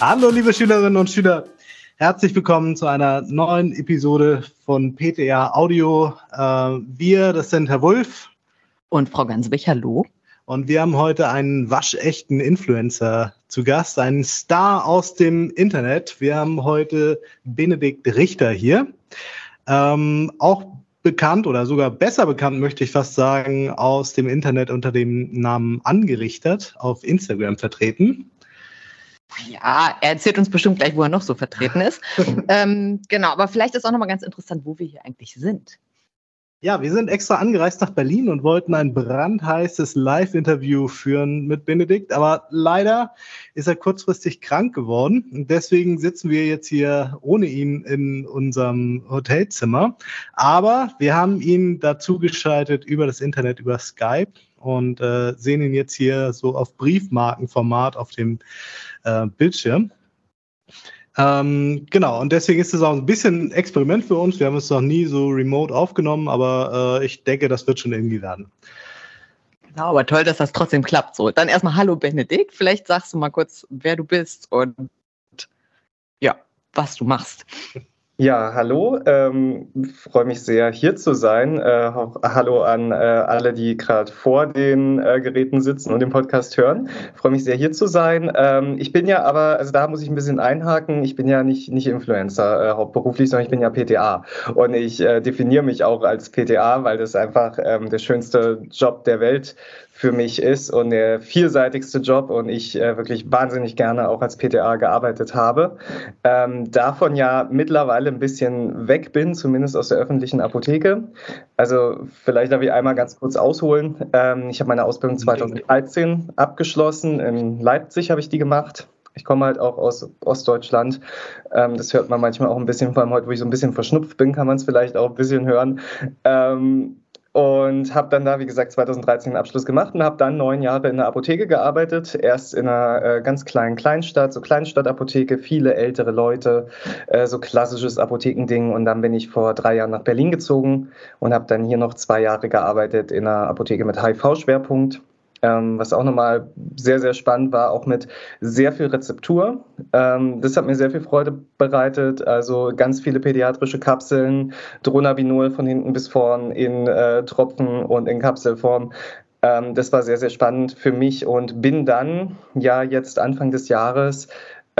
Hallo, liebe Schülerinnen und Schüler. Herzlich willkommen zu einer neuen Episode von PTR Audio. Äh, wir, das sind Herr Wulff. Und Frau Ganswig, hallo. Und wir haben heute einen waschechten Influencer zu Gast, einen Star aus dem Internet. Wir haben heute Benedikt Richter hier. Ähm, auch bekannt oder sogar besser bekannt, möchte ich fast sagen, aus dem Internet unter dem Namen Angerichtet auf Instagram vertreten. Ja, er erzählt uns bestimmt gleich, wo er noch so vertreten ist. ähm, genau, aber vielleicht ist auch nochmal ganz interessant, wo wir hier eigentlich sind. Ja, wir sind extra angereist nach Berlin und wollten ein brandheißes Live-Interview führen mit Benedikt, aber leider ist er kurzfristig krank geworden und deswegen sitzen wir jetzt hier ohne ihn in unserem Hotelzimmer. Aber wir haben ihn dazu geschaltet über das Internet, über Skype und äh, sehen ihn jetzt hier so auf Briefmarkenformat auf dem äh, Bildschirm. Ähm, genau, und deswegen ist es auch ein bisschen ein Experiment für uns. Wir haben es noch nie so remote aufgenommen, aber äh, ich denke, das wird schon irgendwie werden. Genau, aber toll, dass das trotzdem klappt. So, dann erstmal Hallo Benedikt. Vielleicht sagst du mal kurz, wer du bist und ja, was du machst. Ja, hallo. Ähm, freue mich sehr, hier zu sein. Äh, hallo an äh, alle, die gerade vor den äh, Geräten sitzen und den Podcast hören. Freue mich sehr, hier zu sein. Ähm, ich bin ja aber, also da muss ich ein bisschen einhaken. Ich bin ja nicht, nicht Influencer äh, hauptberuflich, sondern ich bin ja PTA. Und ich äh, definiere mich auch als PTA, weil das einfach ähm, der schönste Job der Welt für mich ist und der vielseitigste Job und ich äh, wirklich wahnsinnig gerne auch als PTA gearbeitet habe. Ähm, davon ja mittlerweile ein bisschen weg bin, zumindest aus der öffentlichen Apotheke. Also vielleicht darf ich einmal ganz kurz ausholen. Ähm, ich habe meine Ausbildung 2013 abgeschlossen. In Leipzig habe ich die gemacht. Ich komme halt auch aus Ostdeutschland. Ähm, das hört man manchmal auch ein bisschen, vor allem heute, wo ich so ein bisschen verschnupft bin, kann man es vielleicht auch ein bisschen hören. Und habe dann da, wie gesagt, 2013 einen Abschluss gemacht und habe dann neun Jahre in der Apotheke gearbeitet. Erst in einer äh, ganz kleinen Kleinstadt, so Kleinstadtapotheke, viele ältere Leute, äh, so klassisches Apothekending. Und dann bin ich vor drei Jahren nach Berlin gezogen und habe dann hier noch zwei Jahre gearbeitet in einer Apotheke mit HIV-Schwerpunkt. Ähm, was auch nochmal sehr, sehr spannend war, auch mit sehr viel Rezeptur. Ähm, das hat mir sehr viel Freude bereitet. Also ganz viele pädiatrische Kapseln, Dronabinol von hinten bis vorn in äh, Tropfen und in Kapselform. Ähm, das war sehr, sehr spannend für mich und bin dann ja jetzt Anfang des Jahres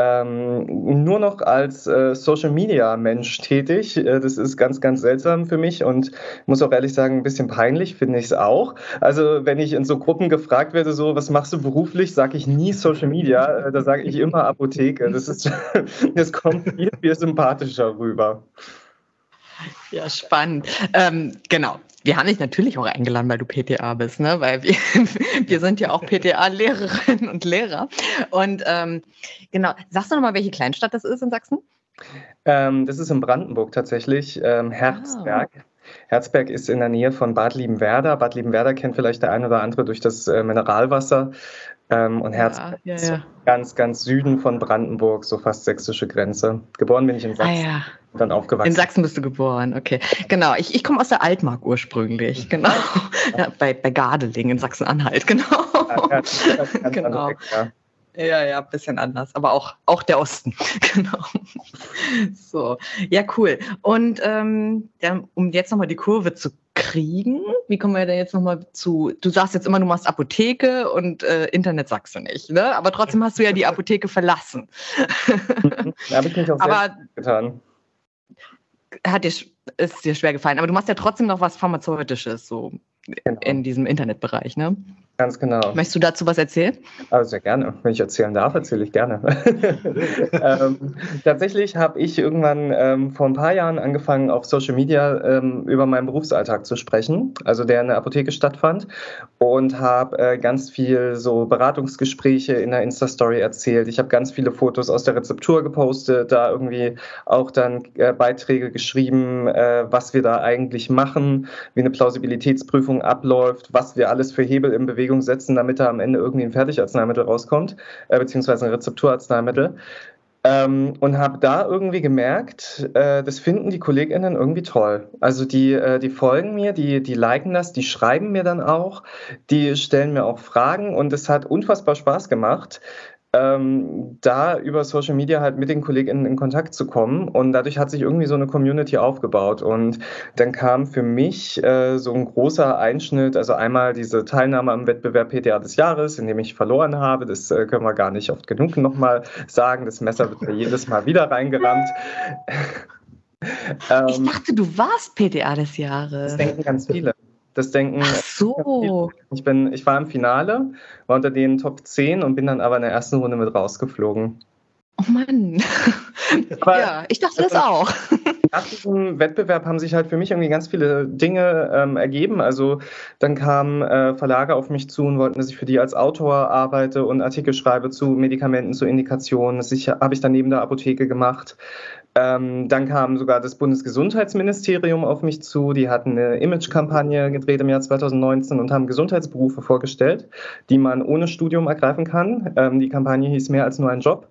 ähm, nur noch als äh, Social Media Mensch tätig. Äh, das ist ganz, ganz seltsam für mich und muss auch ehrlich sagen, ein bisschen peinlich finde ich es auch. Also, wenn ich in so Gruppen gefragt werde, so, was machst du beruflich, sage ich nie Social Media, äh, da sage ich immer Apotheke. Das, ist, das kommt viel, viel sympathischer rüber. Ja, spannend. Ähm, genau. Wir haben dich natürlich auch eingeladen, weil du PTA bist, ne? Weil wir, wir sind ja auch PTA-Lehrerinnen und Lehrer. Und ähm, genau, sagst du nochmal, welche Kleinstadt das ist in Sachsen? Ähm, das ist in Brandenburg tatsächlich, ähm, Herzberg. Ah. Herzberg ist in der Nähe von Bad Liebenwerder. Bad Liebenwerder kennt vielleicht der eine oder andere durch das äh, Mineralwasser. Ähm, und Herzberg ja, ja, ja. ganz, ganz Süden von Brandenburg, so fast sächsische Grenze. Geboren bin ich in Sachsen. Ah, dann aufgewachsen. In Sachsen bist du geboren, okay. Genau, ich, ich komme aus der Altmark ursprünglich, genau. bei, bei Gardeling in Sachsen-Anhalt, genau. genau. Weg, ja, ja, ein bisschen anders, aber auch, auch der Osten. genau. So, ja, cool. Und ähm, um jetzt nochmal die Kurve zu kriegen, wie kommen wir denn jetzt nochmal zu, du sagst jetzt immer, du machst Apotheke und äh, Internet sagst du nicht, ne? Aber trotzdem hast du ja die Apotheke verlassen. da habe ich mich auch aber, getan. Hat dir, ist dir schwer gefallen, aber du machst ja trotzdem noch was Pharmazeutisches, so genau. in diesem Internetbereich, ne? Ganz genau. Möchtest du dazu was erzählen? Also sehr gerne. Wenn ich erzählen darf, erzähle ich gerne. ähm, tatsächlich habe ich irgendwann ähm, vor ein paar Jahren angefangen, auf Social Media ähm, über meinen Berufsalltag zu sprechen, also der in der Apotheke stattfand und habe äh, ganz viel so Beratungsgespräche in der Insta-Story erzählt. Ich habe ganz viele Fotos aus der Rezeptur gepostet, da irgendwie auch dann äh, Beiträge geschrieben, äh, was wir da eigentlich machen, wie eine Plausibilitätsprüfung abläuft, was wir alles für Hebel im Bewegung Bewegung setzen, damit da am Ende irgendwie ein Fertigarzneimittel rauskommt, äh, beziehungsweise ein Rezepturarzneimittel. Ähm, und habe da irgendwie gemerkt, äh, das finden die KollegInnen irgendwie toll. Also die, äh, die folgen mir, die, die liken das, die schreiben mir dann auch, die stellen mir auch Fragen und es hat unfassbar Spaß gemacht, ähm, da über Social Media halt mit den KollegInnen in Kontakt zu kommen. Und dadurch hat sich irgendwie so eine Community aufgebaut. Und dann kam für mich äh, so ein großer Einschnitt, also einmal diese Teilnahme am Wettbewerb PTA des Jahres, in dem ich verloren habe. Das äh, können wir gar nicht oft genug nochmal sagen. Das Messer wird mir jedes Mal wieder reingerammt. ich dachte, du warst PTA des Jahres. Das denken ganz viele. Das denken. Ach so. Ich, bin, ich war im Finale, war unter den Top 10 und bin dann aber in der ersten Runde mit rausgeflogen. Oh Mann. Aber ja, ich dachte das auch. Nach diesem Wettbewerb haben sich halt für mich irgendwie ganz viele Dinge ähm, ergeben. Also dann kamen äh, Verlage auf mich zu und wollten, dass ich für die als Autor arbeite und Artikel schreibe zu Medikamenten, zu Indikationen. Das habe ich dann neben der Apotheke gemacht. Ähm, dann kam sogar das Bundesgesundheitsministerium auf mich zu. Die hatten eine Image-Kampagne gedreht im Jahr 2019 und haben Gesundheitsberufe vorgestellt, die man ohne Studium ergreifen kann. Ähm, die Kampagne hieß mehr als nur ein Job.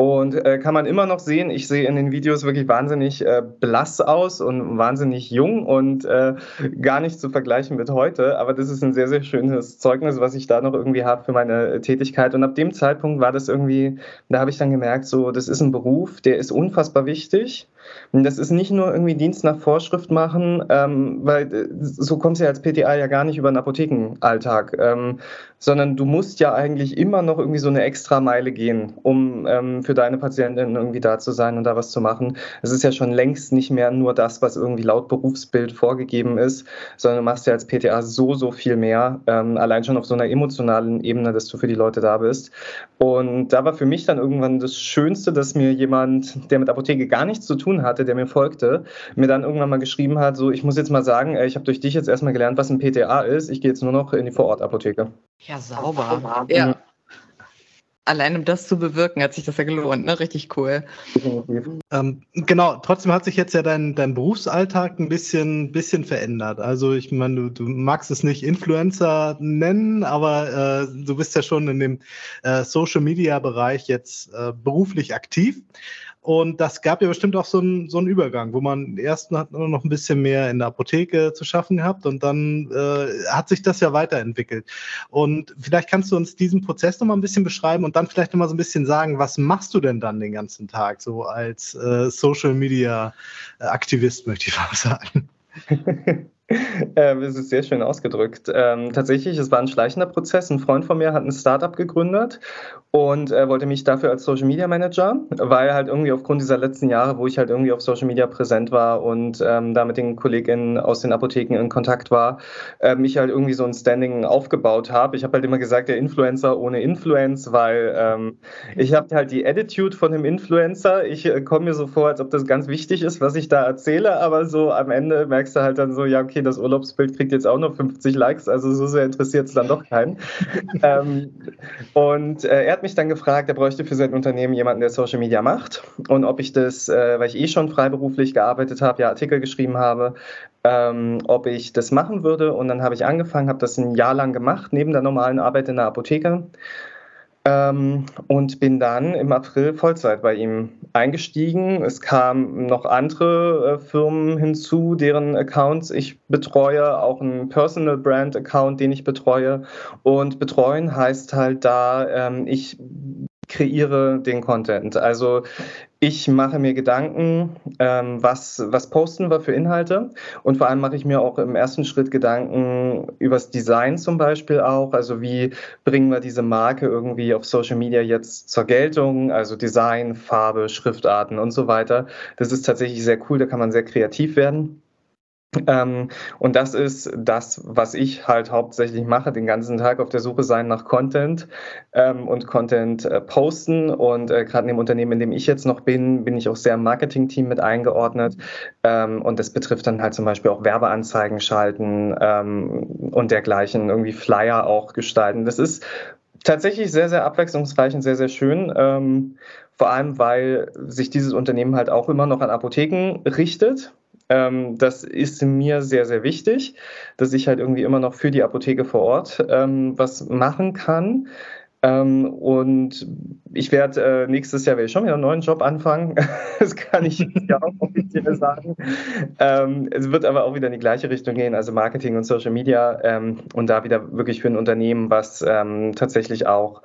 Und äh, kann man immer noch sehen, ich sehe in den Videos wirklich wahnsinnig äh, blass aus und wahnsinnig jung und äh, gar nicht zu vergleichen mit heute. Aber das ist ein sehr, sehr schönes Zeugnis, was ich da noch irgendwie habe für meine Tätigkeit. Und ab dem Zeitpunkt war das irgendwie, da habe ich dann gemerkt, so, das ist ein Beruf, der ist unfassbar wichtig. Das ist nicht nur irgendwie Dienst nach Vorschrift machen, ähm, weil äh, so kommst du ja als PTA ja gar nicht über den Apothekenalltag, ähm, sondern du musst ja eigentlich immer noch irgendwie so eine extra Meile gehen, um ähm, für deine Patientin irgendwie da zu sein und da was zu machen. Es ist ja schon längst nicht mehr nur das, was irgendwie laut Berufsbild vorgegeben ist, sondern du machst ja als PTA so, so viel mehr, ähm, allein schon auf so einer emotionalen Ebene, dass du für die Leute da bist. Und da war für mich dann irgendwann das Schönste, dass mir jemand, der mit Apotheke gar nichts zu tun hatte, der mir folgte, mir dann irgendwann mal geschrieben hat, so, ich muss jetzt mal sagen, ich habe durch dich jetzt erstmal gelernt, was ein PTA ist. Ich gehe jetzt nur noch in die Vorortapotheke. Ja, sauber. Ja. Allein um das zu bewirken, hat sich das ja gelohnt, ne? Richtig cool. Ähm, genau, trotzdem hat sich jetzt ja dein, dein Berufsalltag ein bisschen, bisschen verändert. Also ich meine, du, du magst es nicht Influencer nennen, aber äh, du bist ja schon in dem äh, Social-Media-Bereich jetzt äh, beruflich aktiv. Und das gab ja bestimmt auch so einen, so einen Übergang, wo man erst hat noch ein bisschen mehr in der Apotheke zu schaffen gehabt und dann äh, hat sich das ja weiterentwickelt. Und vielleicht kannst du uns diesen Prozess noch mal ein bisschen beschreiben und dann vielleicht noch mal so ein bisschen sagen, was machst du denn dann den ganzen Tag so als äh, Social Media Aktivist, möchte ich mal sagen. Ähm, es ist sehr schön ausgedrückt. Ähm, tatsächlich, es war ein schleichender Prozess. Ein Freund von mir hat ein Startup gegründet und äh, wollte mich dafür als Social Media Manager, weil halt irgendwie aufgrund dieser letzten Jahre, wo ich halt irgendwie auf Social Media präsent war und ähm, da mit den KollegInnen aus den Apotheken in Kontakt war, äh, mich halt irgendwie so ein Standing aufgebaut habe. Ich habe halt immer gesagt, der Influencer ohne Influence, weil ähm, ich habe halt die Attitude von dem Influencer. Ich äh, komme mir so vor, als ob das ganz wichtig ist, was ich da erzähle, aber so am Ende merkst du halt dann so, ja, okay, das Urlaubsbild kriegt jetzt auch nur 50 Likes, also so sehr interessiert es dann doch keinen. ähm, und äh, er hat mich dann gefragt, er bräuchte für sein Unternehmen jemanden, der Social Media macht. Und ob ich das, äh, weil ich eh schon freiberuflich gearbeitet habe, ja Artikel geschrieben habe, ähm, ob ich das machen würde. Und dann habe ich angefangen, habe das ein Jahr lang gemacht, neben der normalen Arbeit in der Apotheke. Ähm, und bin dann im April Vollzeit bei ihm eingestiegen. Es kamen noch andere äh, Firmen hinzu, deren Accounts ich betreue, auch ein Personal Brand Account, den ich betreue. Und betreuen heißt halt da, ähm, ich kreiere den Content. Also ich mache mir Gedanken, ähm, was, was posten wir für Inhalte und vor allem mache ich mir auch im ersten Schritt Gedanken übers Design zum Beispiel auch. Also wie bringen wir diese Marke irgendwie auf Social Media jetzt zur Geltung? Also Design, Farbe, Schriftarten und so weiter. Das ist tatsächlich sehr cool, da kann man sehr kreativ werden. Ähm, und das ist das, was ich halt hauptsächlich mache, den ganzen Tag auf der Suche sein nach Content ähm, und Content äh, posten. Und äh, gerade in dem Unternehmen, in dem ich jetzt noch bin, bin ich auch sehr im Marketing-Team mit eingeordnet. Ähm, und das betrifft dann halt zum Beispiel auch Werbeanzeigen schalten ähm, und dergleichen, irgendwie Flyer auch gestalten. Das ist tatsächlich sehr, sehr abwechslungsreich und sehr, sehr schön. Ähm, vor allem, weil sich dieses Unternehmen halt auch immer noch an Apotheken richtet ähm, das ist mir sehr, sehr wichtig, dass ich halt irgendwie immer noch für die Apotheke vor Ort ähm, was machen kann. Ähm, und ich werde äh, nächstes Jahr werde schon wieder einen neuen Job anfangen. das kann ich ja auch offiziell sagen. Ähm, es wird aber auch wieder in die gleiche Richtung gehen, also Marketing und Social Media ähm, und da wieder wirklich für ein Unternehmen, was ähm, tatsächlich auch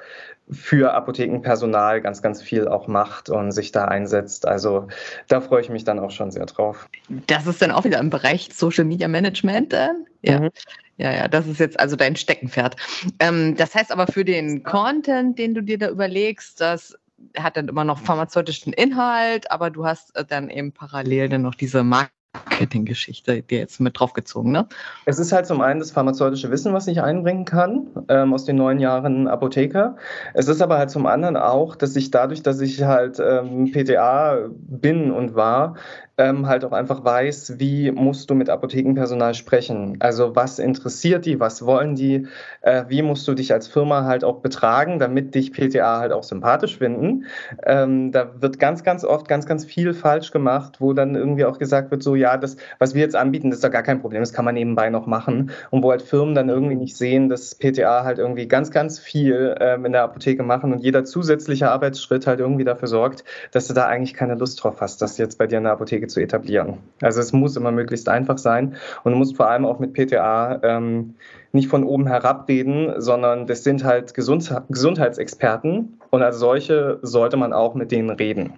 für Apothekenpersonal ganz, ganz viel auch macht und sich da einsetzt. Also da freue ich mich dann auch schon sehr drauf. Das ist dann auch wieder im Bereich Social Media Management. Äh? Ja. Mhm. Ja, ja, das ist jetzt also dein Steckenpferd. Ähm, das heißt aber für den Content, den du dir da überlegst, das hat dann immer noch pharmazeutischen Inhalt, aber du hast äh, dann eben parallel dann noch diese Marke. Marketinggeschichte dir jetzt mit draufgezogen, ne? Es ist halt zum einen das pharmazeutische Wissen, was ich einbringen kann ähm, aus den neun Jahren Apotheker. Es ist aber halt zum anderen auch, dass ich dadurch, dass ich halt ähm, PTA bin und war, ähm, halt auch einfach weiß, wie musst du mit Apothekenpersonal sprechen. Also was interessiert die, was wollen die, äh, wie musst du dich als Firma halt auch betragen, damit dich PTA halt auch sympathisch finden. Ähm, da wird ganz, ganz oft ganz, ganz viel falsch gemacht, wo dann irgendwie auch gesagt wird, so ja, das, was wir jetzt anbieten, das ist doch gar kein Problem, das kann man nebenbei noch machen. Und wo halt Firmen dann irgendwie nicht sehen, dass PTA halt irgendwie ganz, ganz viel ähm, in der Apotheke machen und jeder zusätzliche Arbeitsschritt halt irgendwie dafür sorgt, dass du da eigentlich keine Lust drauf hast, dass jetzt bei dir in der Apotheke Wege zu etablieren. Also es muss immer möglichst einfach sein und du musst vor allem auch mit PTA ähm, nicht von oben herab reden, sondern das sind halt Gesund Gesundheitsexperten und als solche sollte man auch mit denen reden.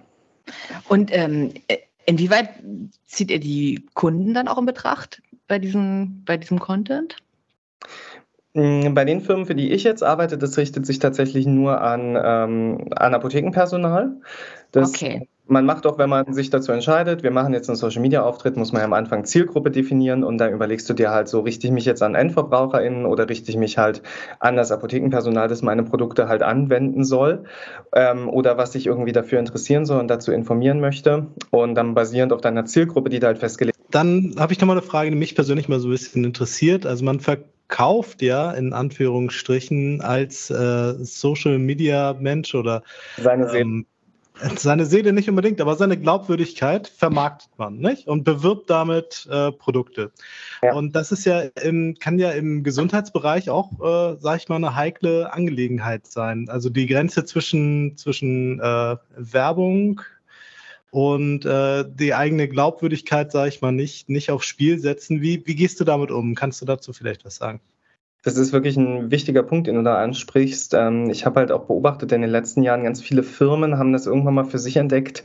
Und ähm, inwieweit zieht ihr die Kunden dann auch in Betracht bei diesem, bei diesem Content? Mm, bei den Firmen, für die ich jetzt arbeite, das richtet sich tatsächlich nur an, ähm, an Apothekenpersonal. Das okay man macht auch, wenn man sich dazu entscheidet, wir machen jetzt einen Social Media Auftritt, muss man ja am Anfang Zielgruppe definieren und dann überlegst du dir halt so, richte ich mich jetzt an EndverbraucherInnen oder richte ich mich halt an das Apothekenpersonal, das meine Produkte halt anwenden soll ähm, oder was sich irgendwie dafür interessieren soll und dazu informieren möchte und dann basierend auf deiner Zielgruppe, die da halt festgelegt Dann habe ich nochmal eine Frage, die mich persönlich mal so ein bisschen interessiert. Also man verkauft ja in Anführungsstrichen als äh, Social Media Mensch oder seine ähm, seine Seele nicht unbedingt, aber seine Glaubwürdigkeit vermarktet man, nicht? Und bewirbt damit äh, Produkte. Ja. Und das ist ja im, kann ja im Gesundheitsbereich auch, äh, sag ich mal, eine heikle Angelegenheit sein. Also die Grenze zwischen, zwischen äh, Werbung und äh, die eigene Glaubwürdigkeit, sag ich mal, nicht, nicht aufs Spiel setzen. Wie, wie gehst du damit um? Kannst du dazu vielleicht was sagen? Das ist wirklich ein wichtiger Punkt, den du da ansprichst. Ähm, ich habe halt auch beobachtet, in den letzten Jahren ganz viele Firmen haben das irgendwann mal für sich entdeckt,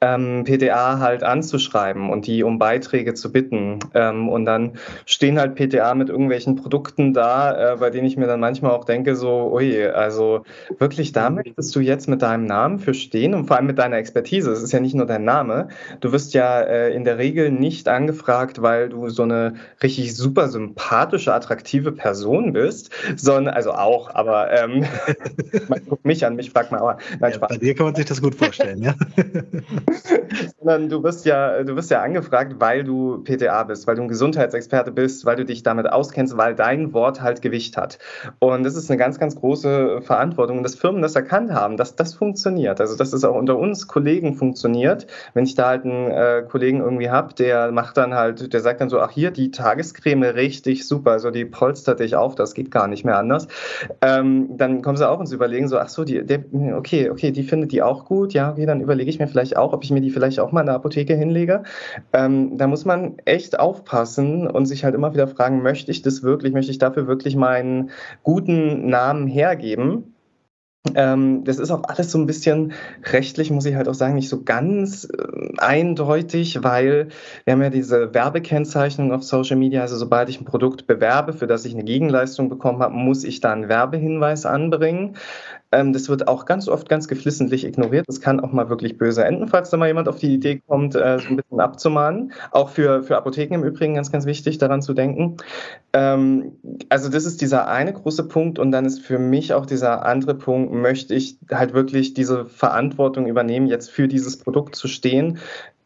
ähm, PTA halt anzuschreiben und die um Beiträge zu bitten. Ähm, und dann stehen halt PTA mit irgendwelchen Produkten da, äh, bei denen ich mir dann manchmal auch denke, so, ui, also wirklich da möchtest du jetzt mit deinem Namen für stehen und vor allem mit deiner Expertise. Es ist ja nicht nur dein Name. Du wirst ja äh, in der Regel nicht angefragt, weil du so eine richtig super sympathische, attraktive Person bist, sondern, also auch, aber ähm, man guckt mich an, mich fragt man auch. Nein, ja, bei dir kann man sich das gut vorstellen, ja. sondern du wirst ja, du wirst ja angefragt, weil du PTA bist, weil du ein Gesundheitsexperte bist, weil du dich damit auskennst, weil dein Wort halt Gewicht hat. Und das ist eine ganz, ganz große Verantwortung, dass Firmen das erkannt haben, dass das funktioniert. Also dass es auch unter uns Kollegen funktioniert. Wenn ich da halt einen äh, Kollegen irgendwie habe, der macht dann halt, der sagt dann so, ach hier, die Tagescreme richtig super, also die polstert dich auf, das geht gar nicht mehr anders. Ähm, dann kommen sie auch ins Überlegen, so, ach so, die, der, okay, okay, die findet die auch gut, ja, okay, dann überlege ich mir vielleicht auch, ob ich mir die vielleicht auch mal in der Apotheke hinlege. Ähm, da muss man echt aufpassen und sich halt immer wieder fragen, möchte ich das wirklich, möchte ich dafür wirklich meinen guten Namen hergeben? Ähm, das ist auch alles so ein bisschen rechtlich, muss ich halt auch sagen, nicht so ganz äh, eindeutig, weil wir haben ja diese Werbekennzeichnung auf Social Media. Also sobald ich ein Produkt bewerbe, für das ich eine Gegenleistung bekommen habe, muss ich da einen Werbehinweis anbringen. Ähm, das wird auch ganz oft ganz geflissentlich ignoriert. Das kann auch mal wirklich böse enden, falls da mal jemand auf die Idee kommt, äh, so ein bisschen abzumahnen. Auch für, für Apotheken im Übrigen ganz, ganz wichtig, daran zu denken. Ähm, also das ist dieser eine große Punkt und dann ist für mich auch dieser andere Punkt, möchte ich halt wirklich diese Verantwortung übernehmen, jetzt für dieses Produkt zu stehen,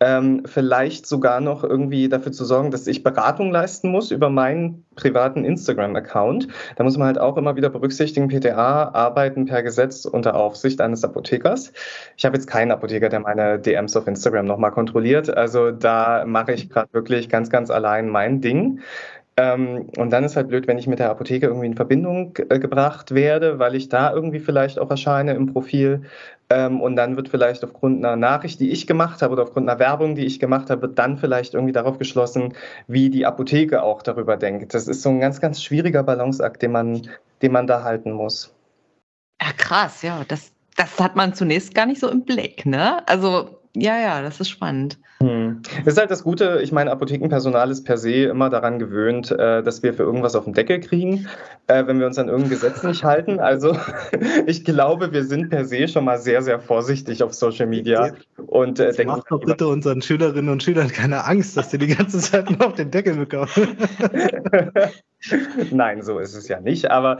ähm, vielleicht sogar noch irgendwie dafür zu sorgen, dass ich Beratung leisten muss über meinen privaten Instagram-Account. Da muss man halt auch immer wieder berücksichtigen, PTA arbeiten per Gesetz unter Aufsicht eines Apothekers. Ich habe jetzt keinen Apotheker, der meine DMs auf Instagram nochmal kontrolliert. Also da mache ich gerade wirklich ganz, ganz allein mein Ding. Ähm, und dann ist halt blöd, wenn ich mit der Apotheke irgendwie in Verbindung äh, gebracht werde, weil ich da irgendwie vielleicht auch erscheine im Profil. Ähm, und dann wird vielleicht aufgrund einer Nachricht, die ich gemacht habe oder aufgrund einer Werbung, die ich gemacht habe, wird dann vielleicht irgendwie darauf geschlossen, wie die Apotheke auch darüber denkt. Das ist so ein ganz, ganz schwieriger Balanceakt, den man, den man da halten muss. Ja, krass, ja. Das, das hat man zunächst gar nicht so im Blick, ne? Also, ja, ja, das ist spannend. Hm. Das ist halt das Gute, ich meine, Apothekenpersonal ist per se immer daran gewöhnt, äh, dass wir für irgendwas auf den Deckel kriegen, äh, wenn wir uns an irgendein Gesetz nicht halten. Also ich glaube, wir sind per se schon mal sehr, sehr vorsichtig auf Social Media. Und äh, denken, macht doch bitte unseren Schülerinnen und Schülern keine Angst, dass sie die ganze Zeit nur auf den Deckel bekommen. Nein, so ist es ja nicht. Aber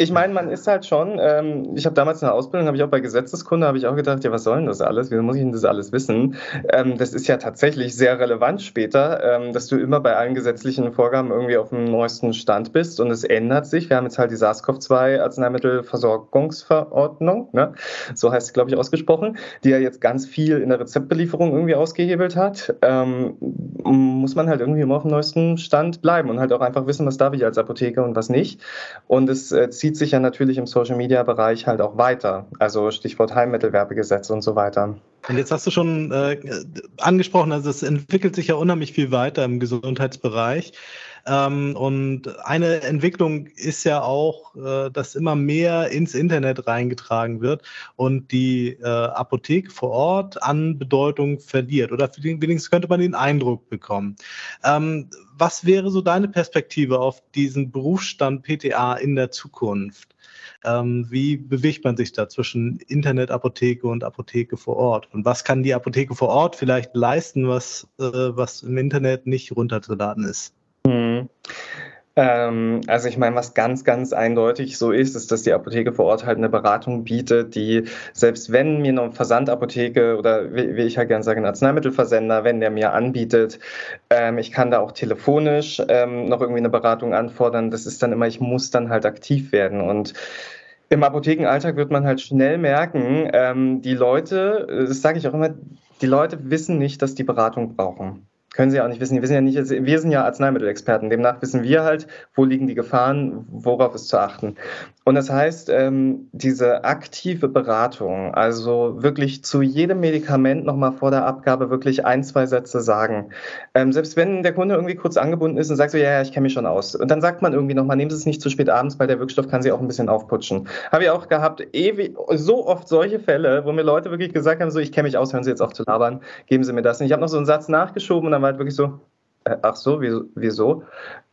ich meine, man ist halt schon, ähm, ich habe damals in der Ausbildung, habe ich auch bei Gesetzeskunde, habe ich auch gedacht, ja, was soll denn das alles? Wie muss ich denn das alles wissen? Ähm, das ist ja tatsächlich sehr relevant später, ähm, dass du immer bei allen gesetzlichen Vorgaben irgendwie auf dem neuesten Stand bist und es ändert sich. Wir haben jetzt halt die SARS-CoV-2 Arzneimittelversorgungsverordnung, ne? so heißt es, glaube ich, ausgesprochen, die ja jetzt ganz viel in der Rezeptbelieferung irgendwie ausgehebelt hat. Ähm, muss man halt irgendwie immer auf dem neuesten Stand bleiben und halt auch einfach wissen, was darf ich als Apotheker und was nicht. Und es äh, zieht sich ja natürlich im Social-Media-Bereich halt auch weiter. Also Stichwort Heilmittelwerbegesetz und so weiter. Und jetzt hast du schon äh, angesprochen, also es entwickelt sich ja unheimlich viel weiter im Gesundheitsbereich. Ähm, und eine Entwicklung ist ja auch, äh, dass immer mehr ins Internet reingetragen wird und die äh, Apotheke vor Ort an Bedeutung verliert. Oder wenigstens könnte man den Eindruck bekommen. Ähm, was wäre so deine Perspektive auf diesen Berufsstand PTA in der Zukunft? Ähm, wie bewegt man sich da zwischen Internetapotheke und Apotheke vor Ort? Und was kann die Apotheke vor Ort vielleicht leisten, was, äh, was im Internet nicht runterzuladen ist? Ähm, also ich meine, was ganz, ganz eindeutig so ist, ist, dass die Apotheke vor Ort halt eine Beratung bietet, die selbst wenn mir eine Versandapotheke oder wie, ich halt gerne sage, ein Arzneimittelversender, wenn der mir anbietet, ähm, ich kann da auch telefonisch ähm, noch irgendwie eine Beratung anfordern. Das ist dann immer, ich muss dann halt aktiv werden und im Apothekenalltag wird man halt schnell merken, die Leute, das sage ich auch immer, die Leute wissen nicht, dass die Beratung brauchen können sie auch nicht wissen. Die wissen ja nicht, wir sind ja Arzneimittelexperten. Demnach wissen wir halt, wo liegen die Gefahren, worauf ist zu achten. Und das heißt, ähm, diese aktive Beratung, also wirklich zu jedem Medikament nochmal vor der Abgabe wirklich ein, zwei Sätze sagen. Ähm, selbst wenn der Kunde irgendwie kurz angebunden ist und sagt so, ja, ja, ich kenne mich schon aus. Und dann sagt man irgendwie nochmal, nehmen Sie es nicht zu spät abends, weil der Wirkstoff kann Sie auch ein bisschen aufputschen. Habe ich auch gehabt, ewig, so oft solche Fälle, wo mir Leute wirklich gesagt haben, so, ich kenne mich aus, hören Sie jetzt auf zu labern, geben Sie mir das. Und ich habe noch so einen Satz nachgeschoben und dann war halt wirklich so, äh, ach so, wieso?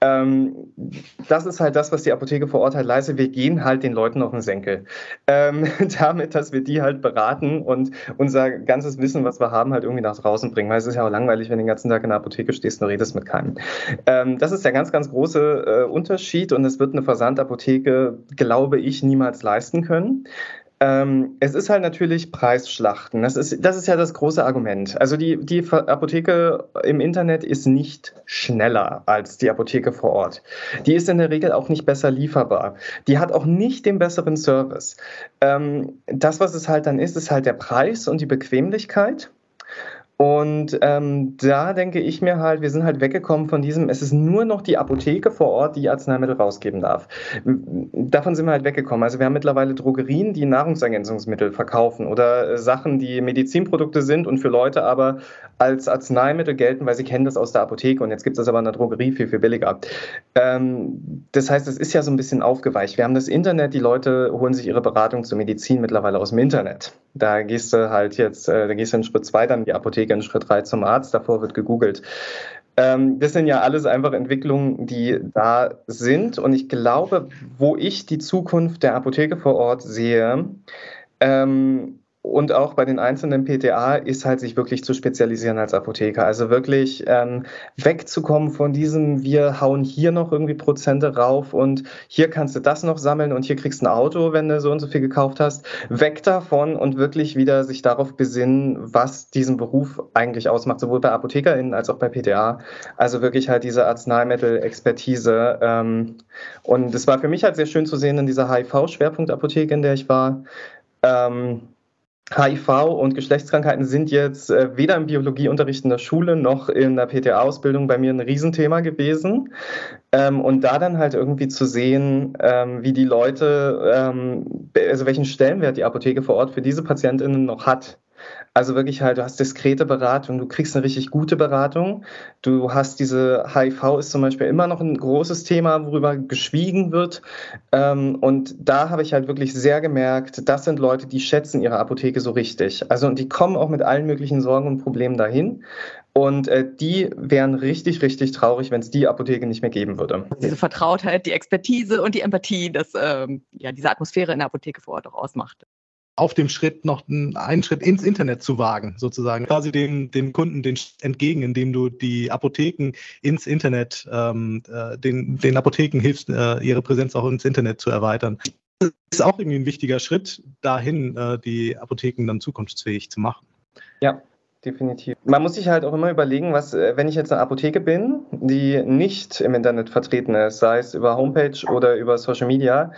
Ähm, das ist halt das, was die Apotheke vor Ort halt leistet. Wir gehen halt den Leuten auf den Senkel. Ähm, damit, dass wir die halt beraten und unser ganzes Wissen, was wir haben, halt irgendwie nach draußen bringen. Weil es ist ja auch langweilig, wenn du den ganzen Tag in der Apotheke stehst und redest mit keinem. Ähm, das ist der ganz, ganz große äh, Unterschied und es wird eine Versandapotheke, glaube ich, niemals leisten können. Ähm, es ist halt natürlich Preisschlachten. Das ist, das ist ja das große Argument. Also die, die Apotheke im Internet ist nicht schneller als die Apotheke vor Ort. Die ist in der Regel auch nicht besser lieferbar. Die hat auch nicht den besseren Service. Ähm, das, was es halt dann ist, ist halt der Preis und die Bequemlichkeit. Und ähm, da denke ich mir halt, wir sind halt weggekommen von diesem, es ist nur noch die Apotheke vor Ort, die Arzneimittel rausgeben darf. Davon sind wir halt weggekommen. Also wir haben mittlerweile Drogerien, die Nahrungsergänzungsmittel verkaufen oder äh, Sachen, die Medizinprodukte sind und für Leute aber als Arzneimittel gelten, weil sie kennen das aus der Apotheke und jetzt gibt es das aber in der Drogerie viel, viel billiger. Ähm, das heißt, es ist ja so ein bisschen aufgeweicht. Wir haben das Internet, die Leute holen sich ihre Beratung zur Medizin mittlerweile aus dem Internet. Da gehst du halt jetzt, äh, da gehst du einen Schritt weiter in die Apotheke Apotheker in Schritt 3 zum Arzt, davor wird gegoogelt. Ähm, das sind ja alles einfach Entwicklungen, die da sind. Und ich glaube, wo ich die Zukunft der Apotheke vor Ort sehe, ähm, und auch bei den einzelnen PTA ist halt sich wirklich zu spezialisieren als Apotheker. Also wirklich ähm, wegzukommen von diesem, wir hauen hier noch irgendwie Prozente rauf und hier kannst du das noch sammeln und hier kriegst ein Auto, wenn du so und so viel gekauft hast. Weg davon und wirklich wieder sich darauf besinnen, was diesen Beruf eigentlich ausmacht, sowohl bei ApothekerInnen als auch bei PTA. Also wirklich halt diese Arzneimittel-Expertise. Ähm, und es war für mich halt sehr schön zu sehen in dieser HIV-Schwerpunktapotheke, in der ich war. Ähm, HIV und Geschlechtskrankheiten sind jetzt äh, weder im Biologieunterricht in der Schule noch in der PTA-Ausbildung bei mir ein Riesenthema gewesen. Ähm, und da dann halt irgendwie zu sehen, ähm, wie die Leute, ähm, also welchen Stellenwert die Apotheke vor Ort für diese PatientInnen noch hat Also wirklich halt, du hast diskrete Beratung, du kriegst eine richtig gute Beratung. Du hast diese HIV ist zum Beispiel immer noch ein großes Thema, worüber geschwiegen wird. Ähm, und da habe ich halt wirklich sehr gemerkt, das sind Leute, die schätzen ihre Apotheke so richtig. Also und die kommen auch mit allen möglichen Sorgen und Problemen dahin. Und äh, die wären richtig, richtig traurig, wenn es die Apotheke nicht mehr geben würde. Diese Vertrautheit, die Expertise und die Empathie, das ähm, ja diese Atmosphäre in der Apotheke vor Ort auch ausmacht auf dem Schritt noch einen Schritt ins Internet zu wagen, sozusagen. Quasi den, den Kunden den entgegen, indem du die Apotheken ins Internet, ähm, äh, den, den Apotheken hilfst, äh, ihre Präsenz auch ins Internet zu erweitern. Das ist auch irgendwie ein wichtiger Schritt dahin, äh, die Apotheken dann zukunftsfähig zu machen. Ja, definitiv. Man muss sich halt auch immer überlegen, was, äh, wenn ich jetzt eine Apotheke bin, die nicht im Internet vertreten ist, sei es über Homepage oder über Social Media,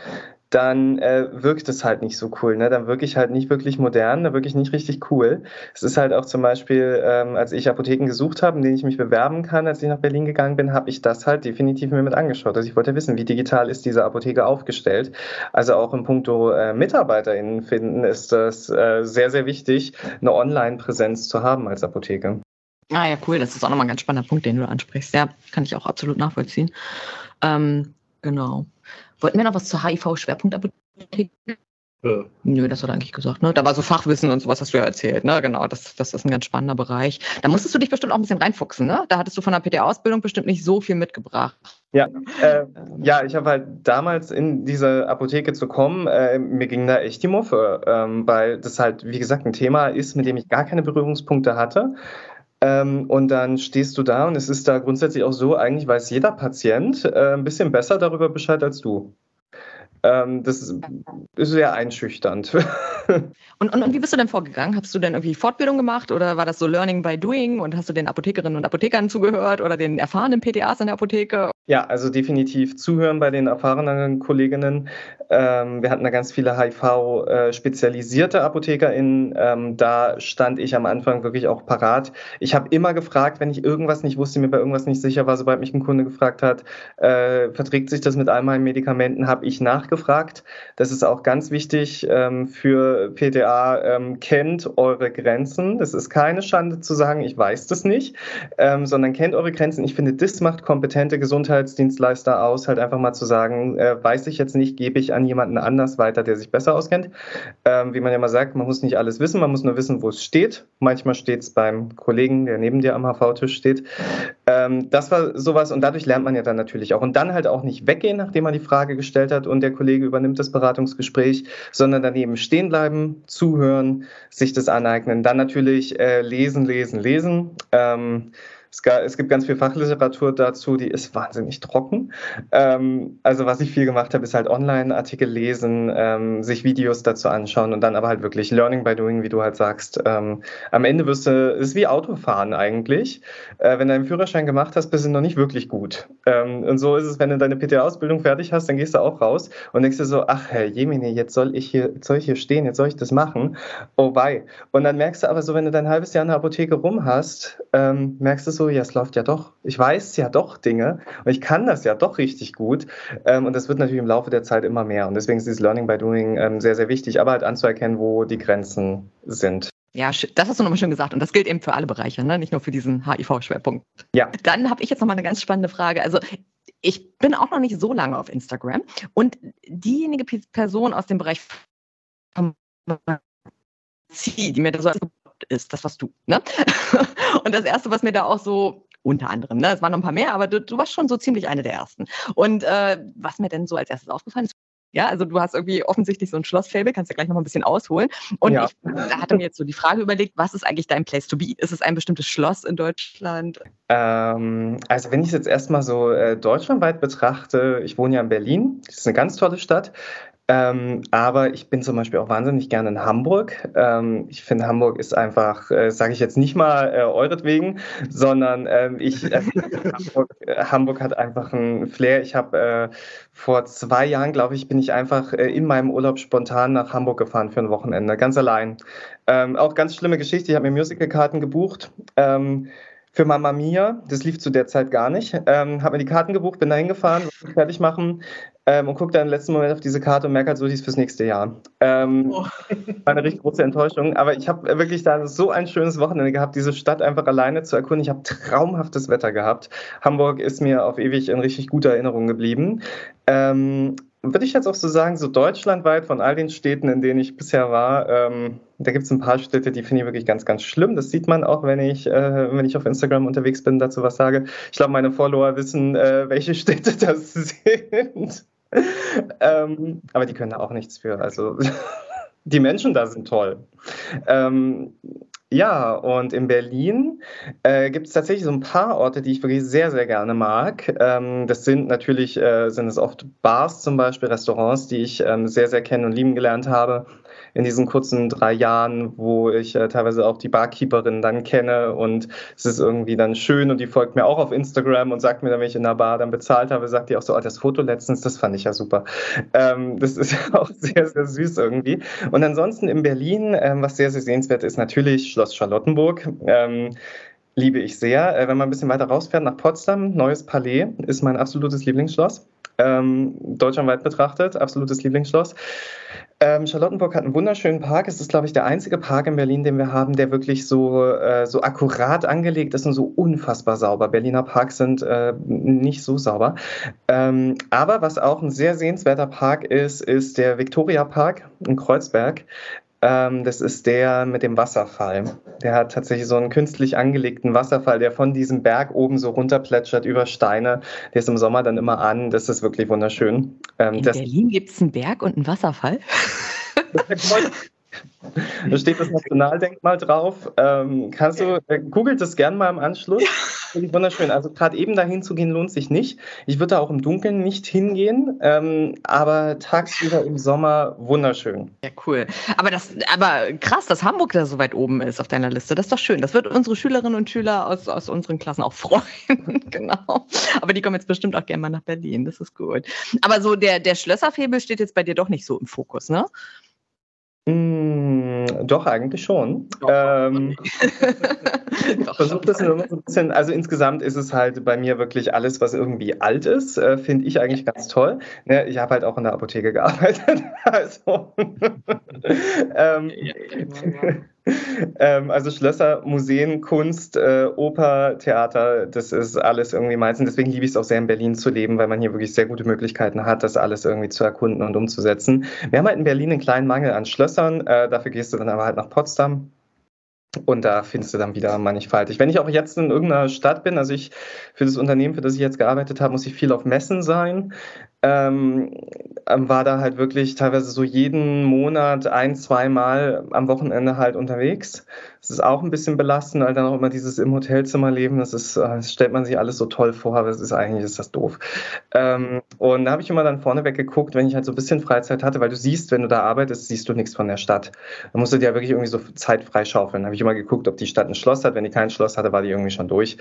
dann äh, wirkt es halt nicht so cool. Ne? Dann wirke ich halt nicht wirklich modern, dann wirke ich nicht richtig cool. Es ist halt auch zum Beispiel, ähm, als ich Apotheken gesucht habe, in denen ich mich bewerben kann, als ich nach Berlin gegangen bin, habe ich das halt definitiv mir mit angeschaut. Also ich wollte wissen, wie digital ist diese Apotheke aufgestellt. Also auch in puncto äh, MitarbeiterInnen finden ist das äh, sehr, sehr wichtig, eine Online-Präsenz zu haben als Apotheke. Ah ja, cool. Das ist auch nochmal ein ganz spannender Punkt, den du ansprichst. Ja, kann ich auch absolut nachvollziehen. Ähm, genau. Wollten wir noch was zur HIV-Schwerpunktapotheke? Ja. Nö, das hat er eigentlich gesagt. Ne? Da war so Fachwissen und sowas hast du ja erzählt. Ne? Genau, das, das ist ein ganz spannender Bereich. Da musstest du dich bestimmt auch ein bisschen reinfuchsen. Ne? Da hattest du von der PTA-Ausbildung bestimmt nicht so viel mitgebracht. Ja, äh, ja ich habe halt damals in diese Apotheke zu kommen, äh, mir ging da echt die Muffe, ähm, weil das halt, wie gesagt, ein Thema ist, mit dem ich gar keine Berührungspunkte hatte. Ähm, und dann stehst du da und es ist da grundsätzlich auch so, eigentlich weiß jeder Patient äh, ein bisschen besser darüber Bescheid als du. Ähm, das ist, ist sehr einschüchternd. und, und, und, wie bist du denn vorgegangen? Hast du denn irgendwie Fortbildung gemacht oder war das so Learning by Doing und hast du den Apothekerinnen und Apothekern zugehört oder den erfahrenen PTAs in der Apotheke? Ja, also definitiv zuhören bei den erfahrenen Kolleginnen. Ähm, wir hatten da ganz viele HIV-spezialisierte äh, ApothekerInnen. Ähm, da stand ich am Anfang wirklich auch parat. Ich habe immer gefragt, wenn ich irgendwas nicht wusste, mir bei irgendwas nicht sicher war, sobald mich ein Kunde gefragt hat, äh, verträgt sich das mit all meinen Medikamenten, habe ich nachgefragt. Das ist auch ganz wichtig ähm, für PTA. Ähm, kennt eure Grenzen. Das ist keine Schande zu sagen, ich weiß das nicht, ähm, sondern kennt eure Grenzen. Ich finde, das macht kompetente Gesundheitsdienstleister aus, halt einfach mal zu sagen, äh, weiß ich jetzt nicht, gebe ich an jemanden anders weiter, der sich besser auskennt. Ähm, wie man ja mal sagt, man muss nicht alles wissen, man muss nur wissen, wo es steht. Manchmal steht es beim Kollegen, der neben dir am HV-Tisch steht. Ähm, das war sowas und dadurch lernt man ja dann natürlich auch. Und dann halt auch nicht weggehen, nachdem man die Frage gestellt hat und der Kollege übernimmt das Beratungsgespräch, sondern daneben stehen bleiben, zuhören, sich das aneignen. Dann natürlich äh, lesen, lesen, lesen. Ähm, es, gab, es, gibt ganz viel Fachliteratur dazu, die ist wahnsinnig trocken. Ähm, also was ich viel gemacht habe, ist halt Online-Artikel lesen, ähm, sich Videos dazu anschauen und dann aber halt wirklich Learning by Doing, wie du halt sagst. Ähm, am Ende wirst du, ist wie Autofahren eigentlich. Äh, wenn du einen Führerschein gemacht hast, bist du noch nicht wirklich gut. Ähm, und so ist es, wenn du deine PTA-Ausbildung fertig hast, dann gehst du auch raus und denkst dir so, ach Herr Jemine, jetzt soll ich hier, soll ich hier stehen, jetzt soll ich das machen. Oh bye. Und dann merkst du aber so, wenn du dein halbes Jahr in der Apotheke rum hast, ähm, merkst du so, ja, es läuft ja doch, ich weiß ja doch Dinge und ich kann das ja doch richtig gut. Ähm, und das wird natürlich im Laufe der Zeit immer mehr. Und deswegen ist dieses Learning by Doing ähm, sehr, sehr wichtig, aber halt anzuerkennen, wo die Grenzen sind. Ja, das hast du nochmal schön gesagt. Und das gilt eben für alle Bereiche, ne? nicht nur für diesen HIV-Schwerpunkt. Ja. Dann habe ich jetzt nochmal eine ganz spannende Frage. Also ich bin auch noch nicht so lange auf Instagram und diejenige Person aus dem Bereich die mir da so ist, das was du. Ne? Und das Erste, was mir da auch so unter anderem, ne? es waren noch ein paar mehr, aber du, du warst schon so ziemlich eine der Ersten. Und äh, was mir denn so als erstes aufgefallen ist, ja, also du hast irgendwie offensichtlich so ein Schlossfable, kannst ja gleich noch mal ein bisschen ausholen. Und ja. ich da hatte mir jetzt so die Frage überlegt, was ist eigentlich dein Place to be? Ist es ein bestimmtes Schloss in Deutschland? Ähm, also wenn ich es jetzt erstmal so äh, deutschlandweit betrachte, ich wohne ja in Berlin, das ist eine ganz tolle Stadt. Ähm, aber ich bin zum Beispiel auch wahnsinnig gerne in Hamburg. Ähm, ich finde, Hamburg ist einfach, äh, sage ich jetzt nicht mal äh, euretwegen, sondern ähm, ich, äh, Hamburg, äh, Hamburg, hat einfach einen Flair. Ich habe äh, vor zwei Jahren, glaube ich, bin ich einfach äh, in meinem Urlaub spontan nach Hamburg gefahren für ein Wochenende, ganz allein. Ähm, auch ganz schlimme Geschichte. Ich habe mir Musicalkarten gebucht. Für Mama Mia. Das lief zu der Zeit gar nicht. Ähm, habe mir die Karten gebucht, bin da hingefahren, fertig machen ähm, und gucke dann im letzten Moment auf diese Karte und merke halt so, die ist fürs nächste Jahr. Ähm, oh. War eine richtig große Enttäuschung. Aber ich habe wirklich da so ein schönes Wochenende gehabt, diese Stadt einfach alleine zu erkunden. Ich habe traumhaftes Wetter gehabt. Hamburg ist mir auf ewig in richtig guter Erinnerung geblieben. Ähm, würde ich jetzt auch so sagen, so deutschlandweit von all den Städten, in denen ich bisher war, ähm, da gibt es ein paar Städte, die finde ich wirklich ganz, ganz schlimm. Das sieht man auch, wenn ich, äh, wenn ich auf Instagram unterwegs bin, dazu was sage. Ich glaube, meine Follower wissen, äh, welche Städte das sind. ähm, aber die können da auch nichts für. Also die Menschen da sind toll. Ähm, ja, und in Berlin äh, gibt es tatsächlich so ein paar Orte, die ich wirklich sehr, sehr gerne mag. Ähm, das sind natürlich, äh, sind es oft Bars zum Beispiel, Restaurants, die ich ähm, sehr, sehr kennen und lieben gelernt habe in diesen kurzen drei Jahren, wo ich äh, teilweise auch die Barkeeperin dann kenne und es ist irgendwie dann schön und die folgt mir auch auf Instagram und sagt mir dann, wenn ich in der Bar dann bezahlt habe, sagt die auch so, oh, das Foto letztens, das fand ich ja super. Ähm, das ist auch sehr, sehr süß irgendwie. Und ansonsten in Berlin, ähm, was sehr, sehr sehenswert ist, natürlich Schloss Charlottenburg. Ähm, liebe ich sehr. Äh, wenn man ein bisschen weiter rausfährt nach Potsdam, Neues Palais ist mein absolutes Lieblingsschloss. Ähm, deutschlandweit betrachtet, absolutes Lieblingsschloss. Ähm, Charlottenburg hat einen wunderschönen Park. Es ist, glaube ich, der einzige Park in Berlin, den wir haben, der wirklich so, äh, so akkurat angelegt ist und so unfassbar sauber. Berliner Parks sind äh, nicht so sauber. Ähm, aber was auch ein sehr sehenswerter Park ist, ist der Victoria Park in Kreuzberg. Ähm, das ist der mit dem Wasserfall. Der hat tatsächlich so einen künstlich angelegten Wasserfall, der von diesem Berg oben so runterplätschert über Steine. Der ist im Sommer dann immer an. Das ist wirklich wunderschön. Ähm, In Berlin gibt es einen Berg und einen Wasserfall? Da steht das Nationaldenkmal drauf. Ähm, kannst du, äh, googelt das gern mal im Anschluss. Wunderschön. Also gerade eben dahin zu gehen lohnt sich nicht. Ich würde da auch im Dunkeln nicht hingehen, ähm, aber tagsüber im Sommer wunderschön. Ja, cool. Aber das, aber krass, dass Hamburg da so weit oben ist auf deiner Liste. Das ist doch schön. Das wird unsere Schülerinnen und Schüler aus, aus unseren Klassen auch freuen. genau. Aber die kommen jetzt bestimmt auch gerne mal nach Berlin. Das ist gut. Aber so der, der Schlösserfebel steht jetzt bei dir doch nicht so im Fokus, ne? Mm, doch, eigentlich schon. Doch, ähm, ich versuche das so ein bisschen, also insgesamt ist es halt bei mir wirklich alles, was irgendwie alt ist, äh, finde ich eigentlich ganz toll. Ne, ich habe halt auch in der Apotheke gearbeitet. also, ähm, ja, ähm, also Schlösser, Museen, Kunst, äh, Oper, Theater, das ist alles irgendwie meins. Und deswegen liebe ich es auch sehr in Berlin zu leben, weil man hier wirklich sehr gute Möglichkeiten hat, das alles irgendwie zu erkunden und umzusetzen. Wir haben halt in Berlin einen kleinen Mangel an Schlössern. Äh, dafür gehst du dann aber halt nach Potsdam. Und da findest du dann wieder mannigfaltig. Wenn ich auch jetzt in irgendeiner Stadt bin, also ich für das Unternehmen, für das ich jetzt gearbeitet habe, muss ich viel auf Messen sein. Ähm, ähm, war da halt wirklich teilweise so jeden Monat ein, zweimal am Wochenende halt unterwegs. Das ist auch ein bisschen belastend, weil dann auch immer dieses im Hotelzimmer leben, das ist, äh, das stellt man sich alles so toll vor, aber es ist eigentlich ist das doof. Ähm, und da habe ich immer dann vorneweg geguckt, wenn ich halt so ein bisschen Freizeit hatte, weil du siehst, wenn du da arbeitest, siehst du nichts von der Stadt. Da musst du dir ja wirklich irgendwie so Zeit freischaufeln. Da habe ich immer geguckt, ob die Stadt ein Schloss hat. Wenn die kein Schloss hatte, war die irgendwie schon durch.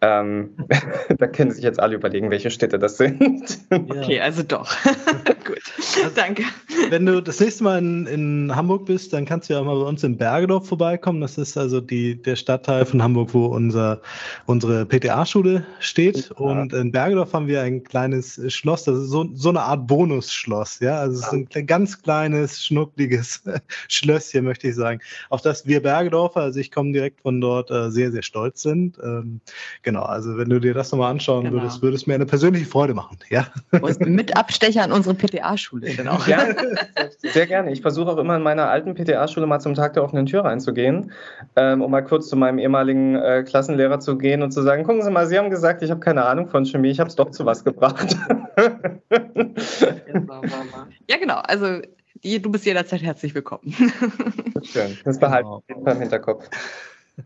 Ähm, da können sich jetzt alle überlegen, welche Städte das sind. Okay, also doch. Gut, also, danke. Wenn du das nächste Mal in, in, Hamburg bist, dann kannst du ja auch mal bei uns in Bergedorf vorbeikommen. Das ist also die, der Stadtteil von Hamburg, wo unser, unsere PTA-Schule steht. Ja. Und in Bergedorf haben wir ein kleines Schloss, das ist so, so eine Art Bonusschloss. Ja, also es ist ein ganz kleines, schnuckliges Schlösschen, möchte ich sagen, auf das wir Bergedorfer, also ich komme direkt von dort, äh, sehr, sehr stolz sind. Ähm, genau, also wenn du dir das nochmal anschauen genau. würdest, würde es mir eine persönliche Freude machen. Ja. Und mit Abstecher an unsere PTA-Schule. Genau. Ja, sehr gerne. Ich versuche auch immer in meiner alten PTA-Schule mal zum Tag der offenen Tür reinzugehen, ähm, um mal kurz zu meinem ehemaligen äh, Klassenlehrer zu gehen und zu sagen, gucken Sie mal, Sie haben gesagt, ich habe keine Ahnung von Chemie, ich habe es doch zu was gebracht. ja, genau. Also du bist jederzeit herzlich willkommen. Schön. Das behalte ich genau. im Hinterkopf.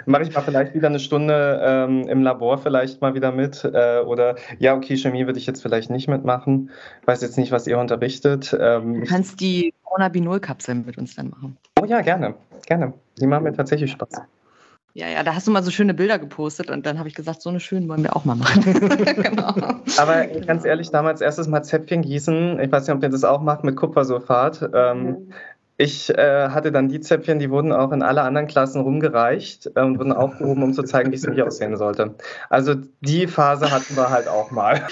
Mache ich mal vielleicht wieder eine Stunde ähm, im Labor vielleicht mal wieder mit. Äh, oder ja, okay, Chemie würde ich jetzt vielleicht nicht mitmachen. Weiß jetzt nicht, was ihr unterrichtet. Ähm, du kannst die Corona-Binol-Kapseln mit uns dann machen. Oh ja, gerne. Gerne. Die machen mir tatsächlich Spaß. Ja, ja, da hast du mal so schöne Bilder gepostet und dann habe ich gesagt, so eine schöne wollen wir auch mal machen. genau. Aber ganz ehrlich, damals erstes Mal Zäpfchen gießen, ich weiß nicht, ob ihr das auch macht mit Kupfersulfat. Ähm, mhm ich äh, hatte dann die Zäpfchen, die wurden auch in alle anderen Klassen rumgereicht äh, und wurden aufgehoben, um zu zeigen, wie es nämlich aussehen sollte. Also die Phase hatten wir halt auch mal.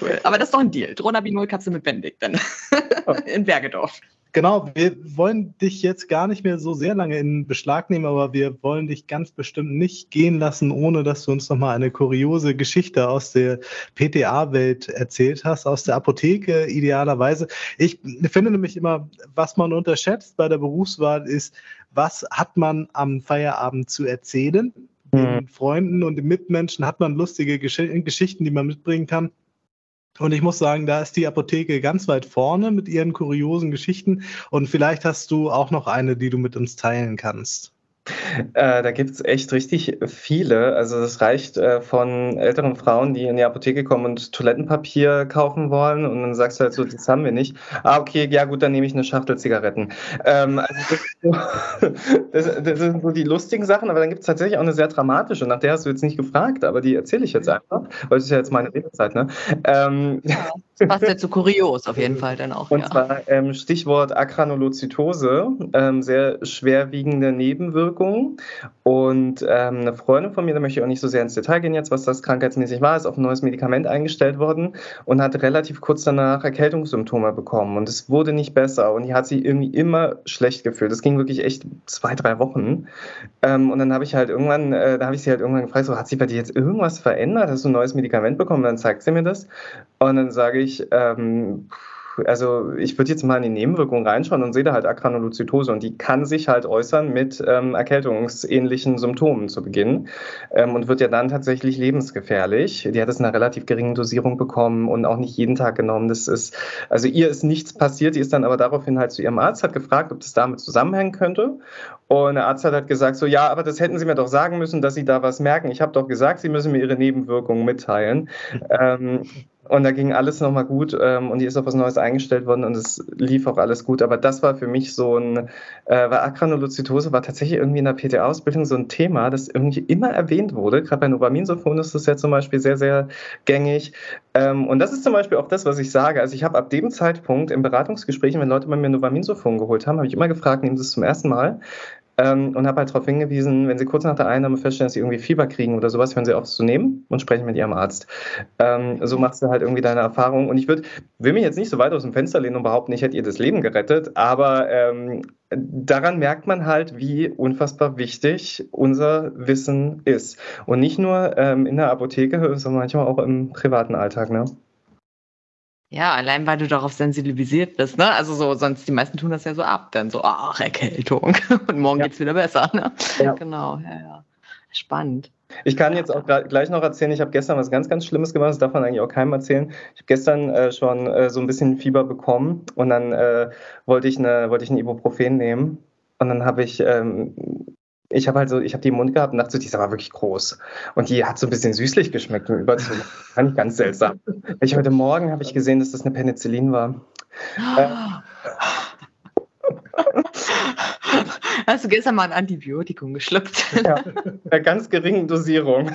Cool. Aber das ist doch ein Deal. Dronabinol-Katze mit Benedikt dann in Bergedorf. Genau, wir wollen dich jetzt gar nicht mehr so sehr lange in Beschlag nehmen, aber wir wollen dich ganz bestimmt nicht gehen lassen, ohne dass du uns nochmal eine kuriose Geschichte aus der PTA-Welt erzählt hast, aus der Apotheke idealerweise. Ich finde nämlich immer, was man unterschätzt bei der Berufswahl ist, was hat man am Feierabend zu erzählen? Den hm. Freunden und den Mitmenschen hat man lustige Gesch Geschichten, die man mitbringen kann. Und ich muss sagen, da ist die Apotheke ganz weit vorne mit ihren kuriosen Geschichten. Und vielleicht hast du auch noch eine, die du mit uns teilen kannst. Äh, da gibt es echt richtig viele. Also das reicht äh, von älteren Frauen, die in die Apotheke kommen und Toilettenpapier kaufen wollen und dann sagst du halt so, das haben wir nicht. Ah, okay, ja gut, dann nehme ich eine Schachtel Zigaretten. Ähm, also das, das, das, sind so die lustigen Sachen, aber dann gibt es tatsächlich auch eine sehr dramatische, nach der hast du jetzt nicht gefragt, aber die erzähle ich jetzt einfach, weil es ist ja jetzt meine Redezeit. Ne? Ähm, ja, das passt ja zu kurios auf jeden Fall dann auch. Und ja. zwar ähm, Stichwort Agranulozytose, ähm, sehr schwerwiegende Nebenwirkungen Nebenwirkungen. Und ähm, eine Freundin von mir, da möchte ich auch nicht so sehr ins Detail gehen jetzt, was das krankheitsmäßig war, ist auf ein neues Medikament eingestellt worden und hat relativ kurz danach Erkältungssymptome bekommen. Und es wurde nicht besser und die hat sich irgendwie immer schlecht gefühlt. Das ging wirklich echt zwei, drei Wochen. Ähm, und dann habe ich halt irgendwann, äh, da habe ich sie halt irgendwann gefragt, so, hat sich bei dir jetzt irgendwas verändert? Hast du ein neues Medikament bekommen? Und dann zeigt sie mir das. Und dann sage ich, ähm, also ich würde jetzt mal in die Nebenwirkungen reinschauen und sehe da halt Agranulozytose und die kann sich halt äußern mit ähm, erkältungsähnlichen Symptomen zu Beginn ähm, und wird ja dann tatsächlich lebensgefährlich. Die hat es in einer relativ geringen Dosierung bekommen und auch nicht jeden Tag genommen. Das ist, also ihr ist nichts passiert, die ist dann aber daraufhin halt zu ihrem Arzt, hat gefragt, ob das damit zusammenhängen könnte und der Arzt hat halt gesagt so, ja, aber das hätten Sie mir doch sagen müssen, dass Sie da was merken. Ich habe doch gesagt, Sie müssen mir Ihre Nebenwirkungen mitteilen. ähm, und da ging alles nochmal gut ähm, und die ist auf was Neues eingestellt worden und es lief auch alles gut. Aber das war für mich so ein, äh, weil Agranulozytose war tatsächlich irgendwie in der PTA-Ausbildung so ein Thema, das irgendwie immer erwähnt wurde. Gerade bei Novaminsulfon ist das ja zum Beispiel sehr, sehr gängig. Ähm, und das ist zum Beispiel auch das, was ich sage. Also ich habe ab dem Zeitpunkt in Beratungsgesprächen, wenn Leute bei mir Novaminsulfon geholt haben, habe ich immer gefragt, nehmen Sie es zum ersten Mal? Ähm, und habe halt darauf hingewiesen, wenn Sie kurz nach der Einnahme feststellen, dass Sie irgendwie Fieber kriegen oder sowas, hören Sie auf zu nehmen und sprechen mit Ihrem Arzt. Ähm, so machst du halt irgendwie deine Erfahrung. Und ich würd, will mich jetzt nicht so weit aus dem Fenster lehnen und behaupten, ich hätte ihr das Leben gerettet, aber ähm, daran merkt man halt, wie unfassbar wichtig unser Wissen ist. Und nicht nur ähm, in der Apotheke, sondern manchmal auch im privaten Alltag. Ne? Ja, allein weil du darauf sensibilisiert bist, ne? Also so, sonst die meisten tun das ja so ab, dann so, ach, Erkältung. Und morgen ja. geht's wieder besser, ne? Ja. Genau, ja, ja. Spannend. Ich kann jetzt auch gleich noch erzählen, ich habe gestern was ganz, ganz Schlimmes gemacht, das darf man eigentlich auch keinem erzählen. Ich habe gestern äh, schon äh, so ein bisschen Fieber bekommen und dann äh, wollte ich, eine, wollte ich ein Ibuprofen nehmen und dann habe ich ähm, ich habe halt so, ich habe die im Mund gehabt und dachte so, die ist aber wirklich groß. Und die hat so ein bisschen süßlich geschmeckt im Überzug. Fand ich ganz seltsam. Ich heute Morgen habe ich gesehen, dass das eine Penicillin war. Hast du gestern mal ein Antibiotikum geschluckt? Ja, in einer ganz geringen Dosierung.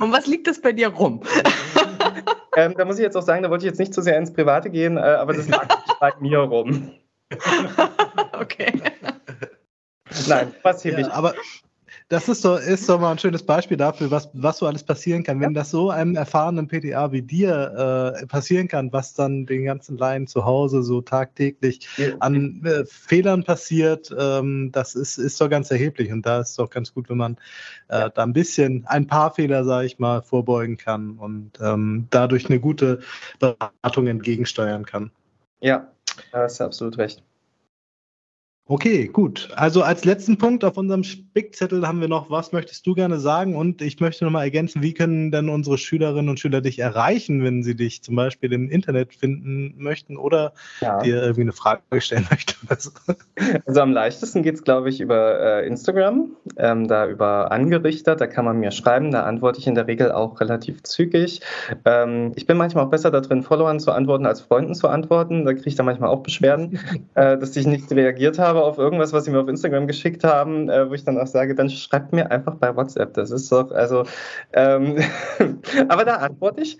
Und was liegt das bei dir rum? Ähm, da muss ich jetzt auch sagen, da wollte ich jetzt nicht zu sehr ins Private gehen, äh, aber das lag bei mir rum. Okay. Nein, was hier ja, Aber das ist doch, ist doch mal ein schönes Beispiel dafür, was, was so alles passieren kann. Wenn das so einem erfahrenen PTA wie dir äh, passieren kann, was dann den ganzen Laien zu Hause so tagtäglich an äh, Fehlern passiert, ähm, das ist, ist doch ganz erheblich. Und da ist es doch ganz gut, wenn man äh, ja. da ein bisschen, ein paar Fehler, sage ich mal, vorbeugen kann und ähm, dadurch eine gute Beratung entgegensteuern kann. Ja, da hast du absolut recht. Okay, gut. Also als letzten Punkt auf unserem Spickzettel haben wir noch, was möchtest du gerne sagen? Und ich möchte nochmal ergänzen, wie können denn unsere Schülerinnen und Schüler dich erreichen, wenn sie dich zum Beispiel im Internet finden möchten oder ja. dir irgendwie eine Frage stellen möchten? Also am leichtesten geht es, glaube ich, über äh, Instagram, ähm, da über angerichtet, da kann man mir schreiben, da antworte ich in der Regel auch relativ zügig. Ähm, ich bin manchmal auch besser da drin, Followern zu antworten, als Freunden zu antworten. Da kriege ich dann manchmal auch Beschwerden, äh, dass ich nicht reagiert habe aber auf irgendwas, was sie mir auf Instagram geschickt haben, äh, wo ich dann auch sage, dann schreibt mir einfach bei WhatsApp. Das ist doch, also, ähm, aber da antworte ich.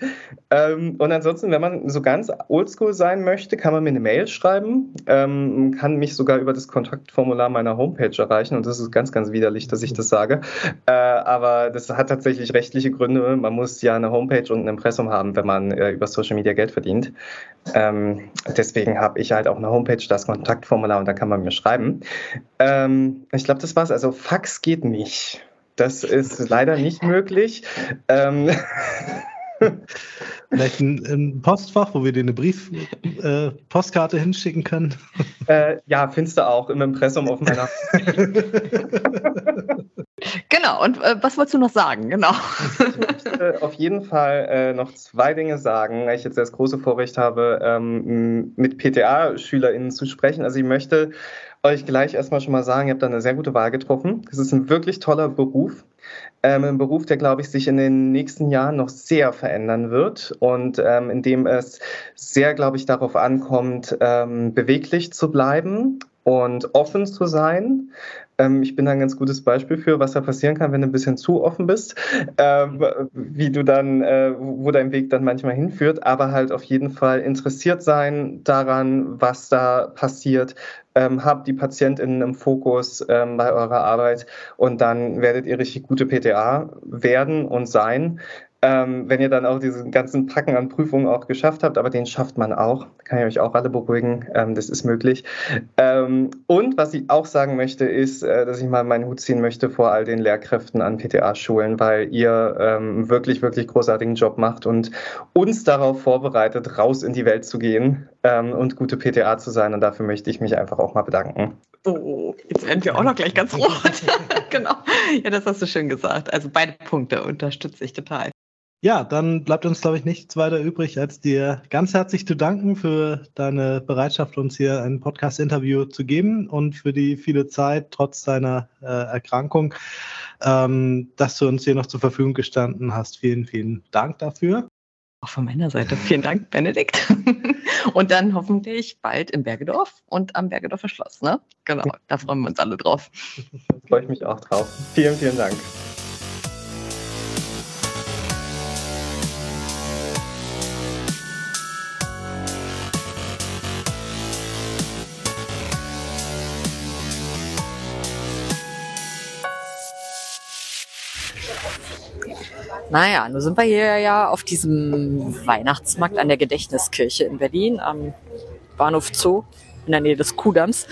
Ähm, und ansonsten, wenn man so ganz oldschool sein möchte, kann man mir eine Mail schreiben, ähm, kann mich sogar über das Kontaktformular meiner Homepage erreichen. Und das ist ganz, ganz widerlich, dass ich das sage. Äh, aber das hat tatsächlich rechtliche Gründe. Man muss ja eine Homepage und ein Impressum haben, wenn man äh, über Social Media Geld verdient. Ähm, deswegen habe ich halt auch eine Homepage, das Kontaktformular und da kann man mir schreiben. Ähm, ich glaube, das war's. Also Fax geht nicht. Das ist leider nicht möglich. Ähm, Vielleicht ein, ein, Postfach, wo wir dir eine Brief, äh, Postkarte hinschicken können. Äh, ja, findest du auch im Impressum auf meiner. genau, und äh, was wolltest du noch sagen? Genau. Ich möchte auf jeden Fall äh, noch zwei Dinge sagen, weil ich jetzt das große Vorrecht habe, ähm, mit PTA-SchülerInnen zu sprechen. Also ich möchte euch gleich erstmal schon mal sagen, ihr habt da eine sehr gute Wahl getroffen. Es ist ein wirklich toller Beruf. Ähm, ein Beruf, der, glaube ich, sich in den nächsten Jahren noch sehr verändern wird und ähm, in dem es sehr, glaube ich, darauf ankommt, ähm, beweglich zu bleiben und offen zu sein, ähm, ich bin da ein ganz gutes Beispiel für, was da passieren kann, wenn du ein bisschen zu offen bist, ähm, wie du dann, äh, wo dein Weg dann manchmal hinführt, aber halt auf jeden Fall interessiert sein daran, was da passiert. Ähm, habt die PatientInnen im Fokus ähm, bei eurer Arbeit und dann werdet ihr richtig gute PTA werden und sein. Ähm, wenn ihr dann auch diesen ganzen Packen an Prüfungen auch geschafft habt, aber den schafft man auch, kann ich euch auch alle beruhigen, ähm, das ist möglich. Ähm, und was ich auch sagen möchte, ist, äh, dass ich mal meinen Hut ziehen möchte vor all den Lehrkräften an PTA-Schulen, weil ihr ähm, wirklich, wirklich großartigen Job macht und uns darauf vorbereitet, raus in die Welt zu gehen ähm, und gute PTA zu sein. Und dafür möchte ich mich einfach auch mal bedanken. Oh, jetzt werden wir auch noch gleich ganz rot. genau. Ja, das hast du schön gesagt. Also beide Punkte unterstütze ich total. Ja, dann bleibt uns, glaube ich, nichts weiter übrig, als dir ganz herzlich zu danken für deine Bereitschaft, uns hier ein Podcast-Interview zu geben und für die viele Zeit trotz deiner äh, Erkrankung, ähm, dass du uns hier noch zur Verfügung gestanden hast. Vielen, vielen Dank dafür. Auch von meiner Seite. Vielen Dank, Benedikt. und dann hoffentlich bald im Bergedorf und am Bergedorfer Schloss. Ne? Genau, da freuen wir uns alle drauf. Da freue ich mich auch drauf. Vielen, vielen Dank. Naja, nun sind wir hier ja auf diesem Weihnachtsmarkt an der Gedächtniskirche in Berlin am Bahnhof Zoo in der Nähe des Kuhdamms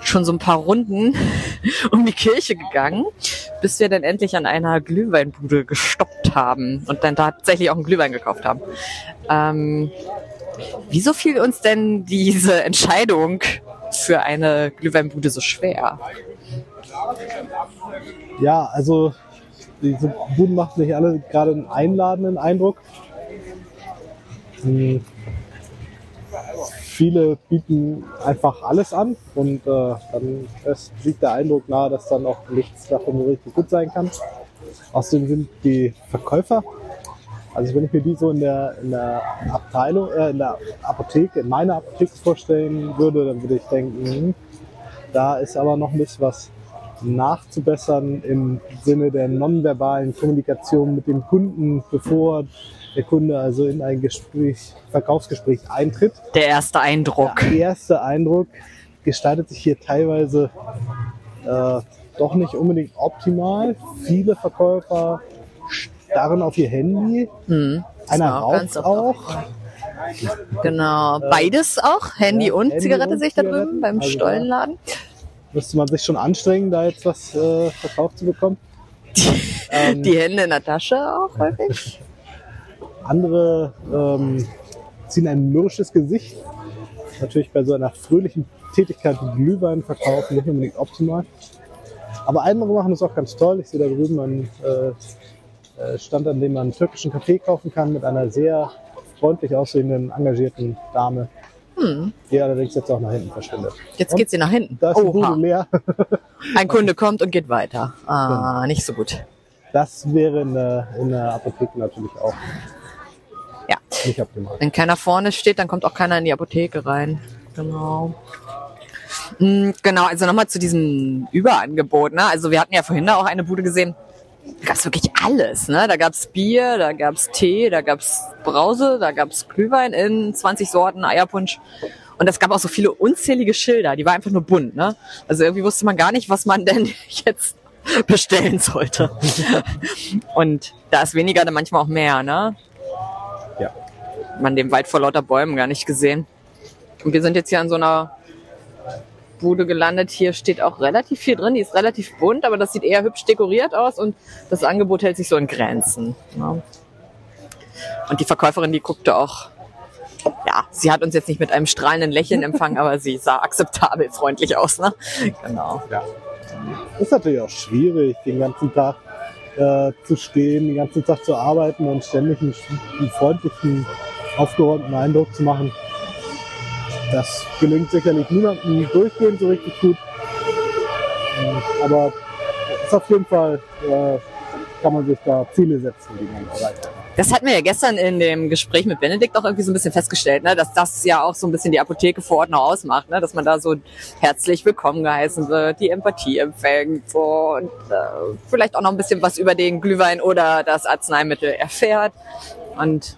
schon so ein paar Runden um die Kirche gegangen, bis wir dann endlich an einer Glühweinbude gestoppt haben und dann tatsächlich auch einen Glühwein gekauft haben. Ähm, wieso fiel uns denn diese Entscheidung für eine Glühweinbude so schwer? Ja, also diese Buden machen sich alle gerade einen einladenden Eindruck. Hm. Viele bieten einfach alles an und äh, dann liegt der Eindruck nahe, dass dann auch nichts davon so richtig gut sein kann. Außerdem sind die Verkäufer, also wenn ich mir die so in der, in der Abteilung, äh, in der Apotheke, in meiner Apotheke vorstellen würde, dann würde ich denken, hm, da ist aber noch nicht was nachzubessern im Sinne der nonverbalen Kommunikation mit dem Kunden, bevor der Kunde also in ein Gespräch, Verkaufsgespräch eintritt. Der erste Eindruck. Der erste Eindruck gestaltet sich hier teilweise äh, doch nicht unbedingt optimal. Viele Verkäufer starren auf ihr Handy. Mhm, Einer raucht auch. Genau, beides auch, Handy ja, und Handy Zigarette sehe ich da drüben beim also Stollenladen müsste man sich schon anstrengen, da jetzt was äh, verkauft zu bekommen. Die, ähm, die Hände in der Tasche auch häufig. Andere ähm, ziehen ein mürrisches Gesicht. Natürlich bei so einer fröhlichen Tätigkeit wie Glühwein verkaufen nicht unbedingt optimal. Aber andere machen es auch ganz toll. Ich sehe da drüben einen äh, äh, Stand, an dem man einen türkischen Kaffee kaufen kann mit einer sehr freundlich aussehenden, engagierten Dame, hm. Die allerdings jetzt auch nach hinten verschwindet. Jetzt geht sie nach hinten. Da ist die Bude leer. Ein Kunde kommt und geht weiter. Ah, genau. nicht so gut. Das wäre in der, in der Apotheke natürlich auch ja. nicht optimal. Wenn keiner vorne steht, dann kommt auch keiner in die Apotheke rein. Genau. Mm, genau, also nochmal zu diesem Überangebot. Ne? Also wir hatten ja vorhin da auch eine Bude gesehen, da gab es wirklich alles. Ne? Da gab's Bier, da gab's Tee, da gab's Brause, da gab's Glühwein in 20 Sorten, Eierpunsch. Und es gab auch so viele unzählige Schilder, die war einfach nur bunt. Ne? Also irgendwie wusste man gar nicht, was man denn jetzt bestellen sollte. Und da ist weniger dann manchmal auch mehr. Ne? Ja. Man den Wald vor lauter Bäumen gar nicht gesehen. Und wir sind jetzt hier an so einer Bude gelandet. Hier steht auch relativ viel drin. Die ist relativ bunt, aber das sieht eher hübsch dekoriert aus und das Angebot hält sich so in Grenzen. Ja. Und die Verkäuferin, die guckte auch, ja, sie hat uns jetzt nicht mit einem strahlenden Lächeln empfangen, aber sie sah akzeptabel freundlich aus. Ne? Genau. Ja. Ist natürlich auch schwierig, den ganzen Tag äh, zu stehen, den ganzen Tag zu arbeiten und ständig einen, einen freundlichen, aufgeräumten Eindruck zu machen. Das gelingt sicherlich niemandem durchgehend so richtig gut. Aber ist auf jeden Fall, äh, kann man sich da Ziele setzen, die man. Das hatten wir ja gestern in dem Gespräch mit Benedikt auch irgendwie so ein bisschen festgestellt, ne? dass das ja auch so ein bisschen die Apotheke vor Ort noch ausmacht, ne? dass man da so herzlich willkommen geheißen wird, die Empathie empfängt so, und äh, vielleicht auch noch ein bisschen was über den Glühwein oder das Arzneimittel erfährt. Und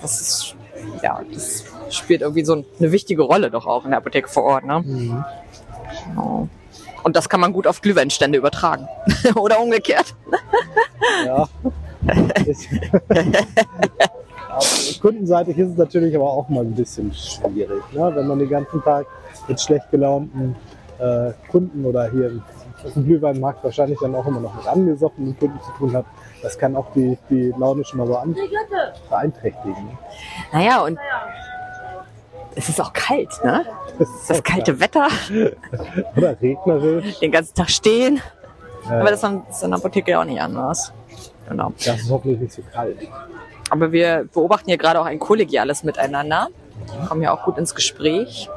das ist, ja, das spielt irgendwie so eine wichtige Rolle doch auch in der Apotheke vor Ort. Ne? Mhm. Genau. Und das kann man gut auf Glühweinstände übertragen. Oder umgekehrt. ja. Kundenseitig ist es natürlich aber auch mal ein bisschen schwierig, ne? wenn man den ganzen Tag mit schlecht gelaunten äh, Kunden oder hier im Glühweinmarkt wahrscheinlich dann auch immer noch mit angesoffenen Kunden zu tun hat. Das kann auch die, die Laune schon mal so an beeinträchtigen. Naja, und es ist auch kalt, ne? Das, das kalte kalt. Wetter. Oder regnerisch. Den ganzen Tag stehen. Ja. Aber das ist in der Apotheke ja auch nicht anders. Genau. Das ist hoffentlich nicht so kalt. Aber wir beobachten hier gerade auch ein kollegiales Miteinander. Wir kommen ja auch gut ins Gespräch.